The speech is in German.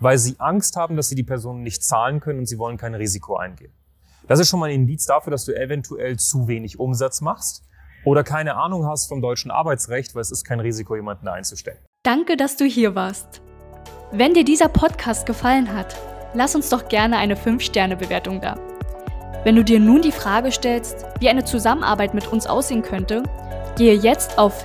weil sie Angst haben, dass sie die Personen nicht zahlen können und sie wollen kein Risiko eingehen. Das ist schon mal ein Indiz dafür, dass du eventuell zu wenig Umsatz machst oder keine Ahnung hast vom deutschen Arbeitsrecht, weil es ist kein Risiko, jemanden einzustellen. Danke, dass du hier warst. Wenn dir dieser Podcast gefallen hat, lass uns doch gerne eine 5-Sterne-Bewertung da. Wenn du dir nun die Frage stellst, wie eine Zusammenarbeit mit uns aussehen könnte, gehe jetzt auf